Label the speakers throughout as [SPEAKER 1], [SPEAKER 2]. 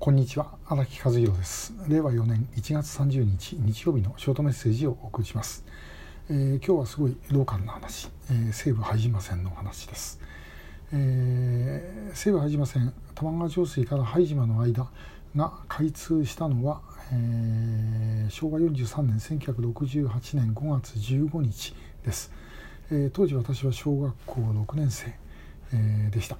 [SPEAKER 1] こんにちは荒木和弘です。令和4年1月30日日曜日のショートメッセージをお送りします、えー、今日はすごいローカルな話、えー、西武拝島線の話です、えー、西武拝島線玉川上水から拝島の間が開通したのは、えー、昭和43年1968年5月15日です、えー、当時私は小学校6年生、えー、でした。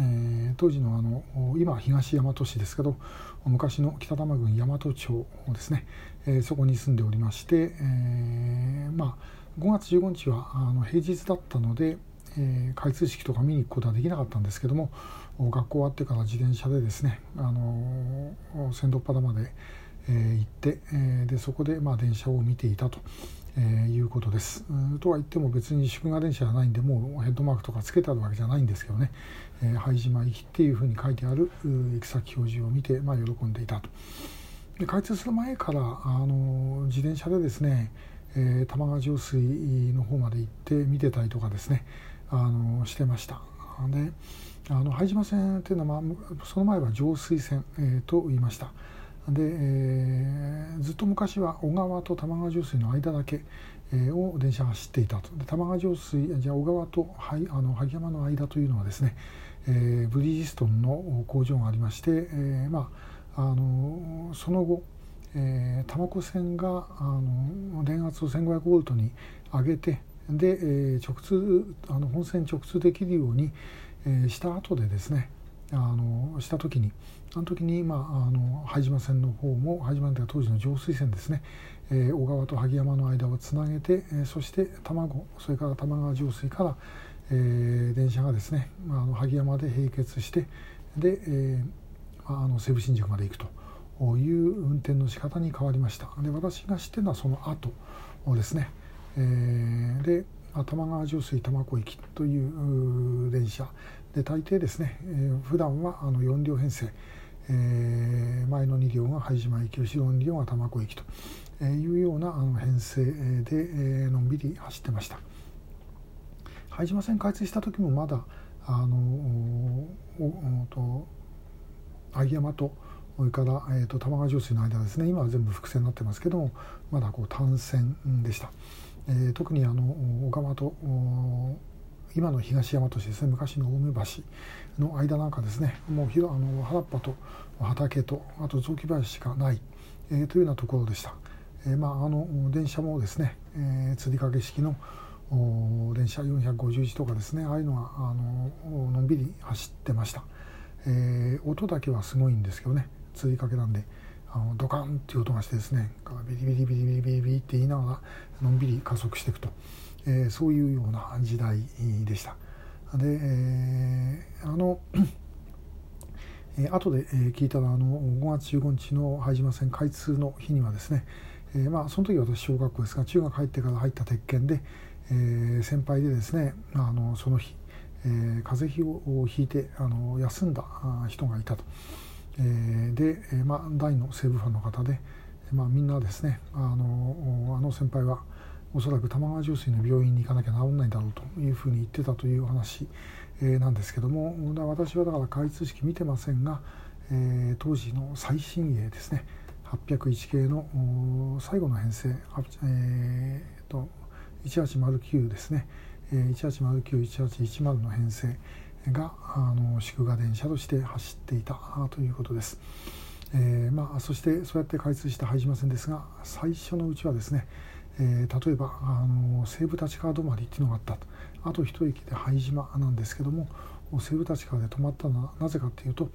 [SPEAKER 1] えー、当時のあの今東大和市ですけど昔の北玉郡大和町ですね、えー、そこに住んでおりまして、えー、まあ、5月15日はあの平日だったので、え開通式とか見に行くことはできなかったんですけども学校終わってから自転車でですね、あの仙道原まで、え行って、えでそこでまあ電車を見ていたと。えー、いうことです。とは言っても別に祝賀電車じゃないんでもうヘッドマークとかつけてあるわけじゃないんですけどね、えー、拝島行きっていうふうに書いてある行き先表示を見て、まあ、喜んでいたと。で開通する前からあの自転車でですね、えー、玉川上水の方まで行って見てたりとかですねあのしてました。であの拝島線っていうのは、まあ、その前は上水線、えー、と言いました。で、えー、ずっと昔は小川と玉川上水の間だけ、えー、を電車が走っていたと。で玉川上水じゃあ小川とはいあの萩山の間というのはですね、えー、ブリヂストンの工場がありまして、えー、まあ、あのその後、えー、玉子線があの電圧を1500ボルトに上げてで、えー、直通あの本線直通できるように、えー、した後でですねあのした時にあの時に、まあ、あの拝島線の方も拝島というか当時の上水線ですね、えー、小川と萩山の間をつなげて、えー、そして卵それから玉川上水から、えー、電車がですね、まあ、あの萩山で並結してで、えー、あの西武新宿まで行くという運転の仕方に変わりました。で私が知ってるのはその後ですね、えー、で玉川上水多摩湖行きという電車。で大抵ですね、えー、普段はあの4両編成、えー、前の2両が拝島行き後ろの2両が多摩湖行きというようなあの編成で、え、のんびり走ってました。拝島線開通した時もまだあのおと秋山とそれから、えーと、玉川上水の間ですね。今は全部複線になってますけどもまだこう単線でした、えー、特にあの小川と今の東大和市ですね昔の青梅橋の間なんかですねもう広あの原っぱと畑とあと雑木林しかない、えー、というようなところでした、えー、まああの電車もですね、えー、吊り掛け式の電車451とかですねああいうのがあののんびり走ってました、えー、音だけはすごいんですけどね吊り掛けなんで。あのドカンっていう音がしてですねビリビリビリビリビリビリって言いながらのんびり加速していくと。えー、そういうような時代でした。で、えー、あのえー、後で、聞いたらあの5月15日の拝島線開通の日にはですね、えー、まあその時私小学校ですが中学入ってから入った鉄拳で、え、先輩でですねあのその日、え、風邪をひいてあの休んだ人がいたと、えー、で、えー、まあ大の西武ファンの方で、まあ、みんなですねあのあの先輩はおそらく玉川上水の病院に行かなきゃ治んないだろうというふうに言ってたという話、えー、なんですけども私はだから開通式見てませんが、えー、当時の最新鋭ですね801系の最後の編成、えーと、1809ですね、えー、18091810の編成があの祝賀電車として走っていたということです。えーまあ、そしてそうやって開通した拝島線ですが最初のうちはですねえー、例えばあの西武立川止まりっていうのがあったとあと一駅で拝島なんですけども西武立川で止まったのはなぜかっていうと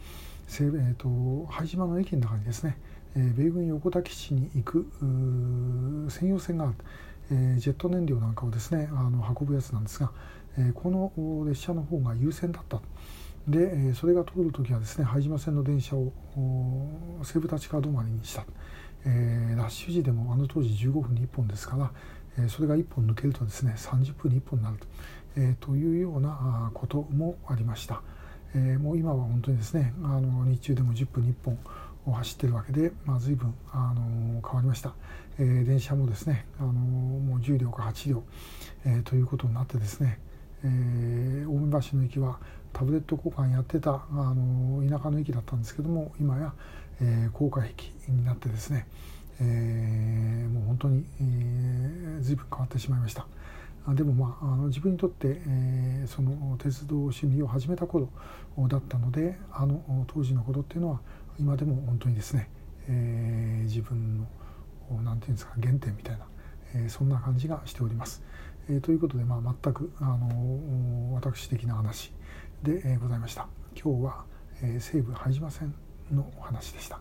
[SPEAKER 1] 西武、えーと、拝島の駅の中にですね、えー、米軍横田基地に行く専用船がある、え、ジェット燃料なんかをですねあの運ぶやつなんですが、え、この列車の方が優先だった。でそれが通る時はですね拝島線の電車を西武立川止まりにした。え、ラッシュ時でもあの当時15分に1本ですから、え、それが1本抜けるとですね30分に1本になると,、え、というようなこともありました、え、もう今は本当にですねあの日中でも10分に1本を走ってるわけで、まあ、随分あの変わりました、え、電車もですねあのもう10両か8両、え、ということになってですね、えー、大梅橋の駅はタブレット交換やってたあの田舎の駅だったんですけども今や、えー、高架壁になってですね、えー、もう本当に、えー、随分変わってしまいました。でもまああの自分にとって、えー、その鉄道趣味を始めた頃だったのであの当時のことっていうのは今でも本当にですね、えー、自分の何て言うんですか原点みたいな、えー、そんな感じがしております。えー、ということで、まあ、全くあの私的な話で、えー、ございました。今日は、えー、西武拝島線のお話でした。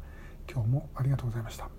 [SPEAKER 1] 今日もありがとうございました。